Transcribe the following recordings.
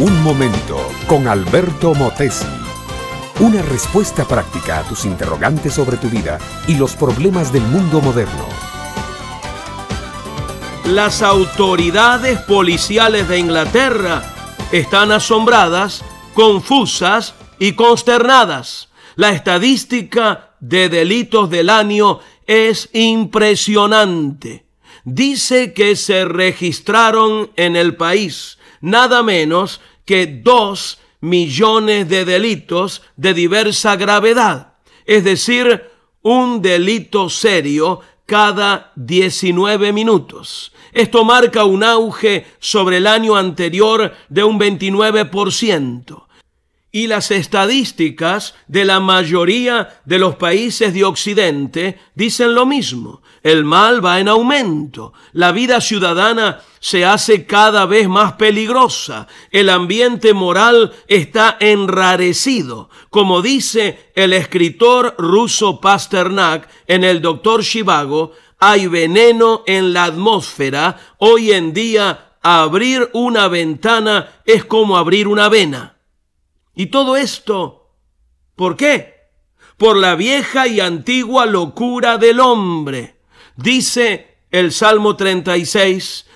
Un momento con Alberto Motesi. Una respuesta práctica a tus interrogantes sobre tu vida y los problemas del mundo moderno. Las autoridades policiales de Inglaterra están asombradas, confusas y consternadas. La estadística de delitos del año es impresionante. Dice que se registraron en el país nada menos que dos millones de delitos de diversa gravedad, es decir, un delito serio cada 19 minutos. Esto marca un auge sobre el año anterior de un 29% y las estadísticas de la mayoría de los países de Occidente dicen lo mismo. El mal va en aumento, la vida ciudadana se hace cada vez más peligrosa, el ambiente moral está enrarecido, como dice el escritor ruso Pasternak en el Doctor Shivago, hay veneno en la atmósfera, hoy en día abrir una ventana es como abrir una vena. Y todo esto, ¿por qué? Por la vieja y antigua locura del hombre. Dice el Salmo 36,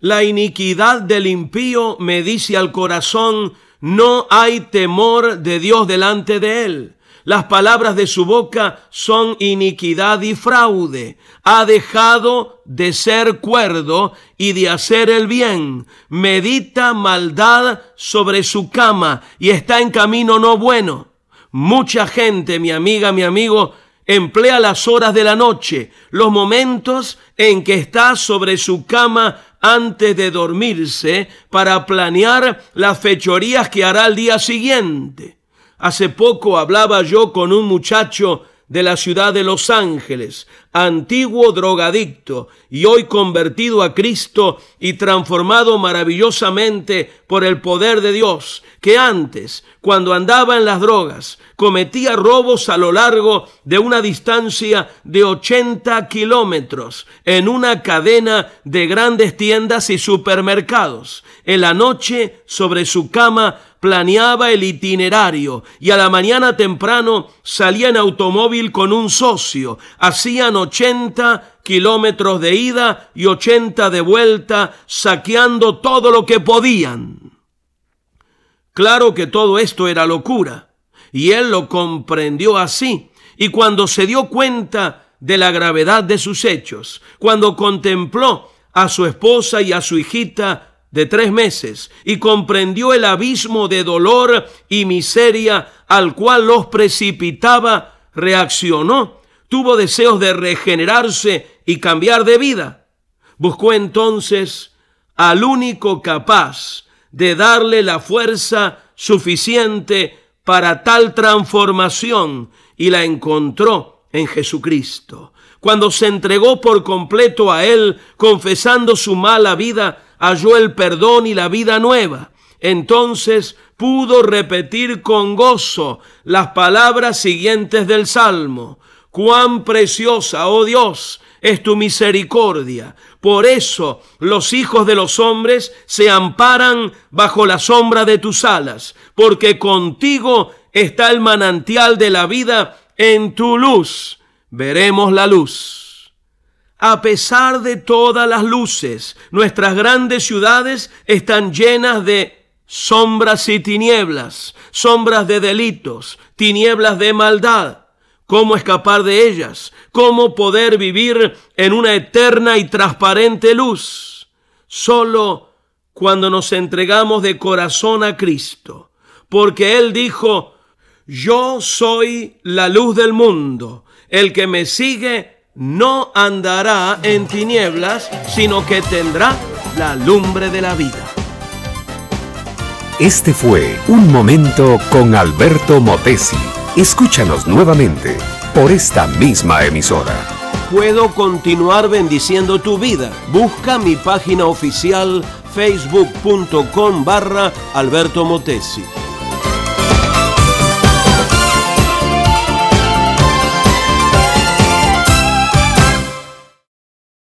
la iniquidad del impío me dice al corazón, no hay temor de Dios delante de él. Las palabras de su boca son iniquidad y fraude. Ha dejado de ser cuerdo y de hacer el bien. Medita maldad sobre su cama y está en camino no bueno. Mucha gente, mi amiga, mi amigo, emplea las horas de la noche, los momentos en que está sobre su cama antes de dormirse para planear las fechorías que hará al día siguiente. Hace poco hablaba yo con un muchacho de la ciudad de Los Ángeles, antiguo drogadicto y hoy convertido a Cristo y transformado maravillosamente por el poder de Dios, que antes, cuando andaba en las drogas, cometía robos a lo largo de una distancia de 80 kilómetros en una cadena de grandes tiendas y supermercados. En la noche, sobre su cama, planeaba el itinerario y a la mañana temprano salía en automóvil con un socio. Hacían 80 kilómetros de ida y 80 de vuelta, saqueando todo lo que podían. Claro que todo esto era locura, y él lo comprendió así, y cuando se dio cuenta de la gravedad de sus hechos, cuando contempló a su esposa y a su hijita de tres meses y comprendió el abismo de dolor y miseria al cual los precipitaba, reaccionó, tuvo deseos de regenerarse y cambiar de vida. Buscó entonces al único capaz de darle la fuerza suficiente para tal transformación y la encontró en Jesucristo. Cuando se entregó por completo a Él, confesando su mala vida, halló el perdón y la vida nueva. Entonces pudo repetir con gozo las palabras siguientes del Salmo. Cuán preciosa, oh Dios, es tu misericordia. Por eso los hijos de los hombres se amparan bajo la sombra de tus alas, porque contigo está el manantial de la vida, en tu luz veremos la luz. A pesar de todas las luces, nuestras grandes ciudades están llenas de sombras y tinieblas, sombras de delitos, tinieblas de maldad. ¿Cómo escapar de ellas? ¿Cómo poder vivir en una eterna y transparente luz? Solo cuando nos entregamos de corazón a Cristo, porque Él dijo, yo soy la luz del mundo, el que me sigue no andará en tinieblas, sino que tendrá la lumbre de la vida. Este fue Un Momento con Alberto Motesi. Escúchanos nuevamente por esta misma emisora. Puedo continuar bendiciendo tu vida. Busca mi página oficial facebook.com barra Alberto Motesi.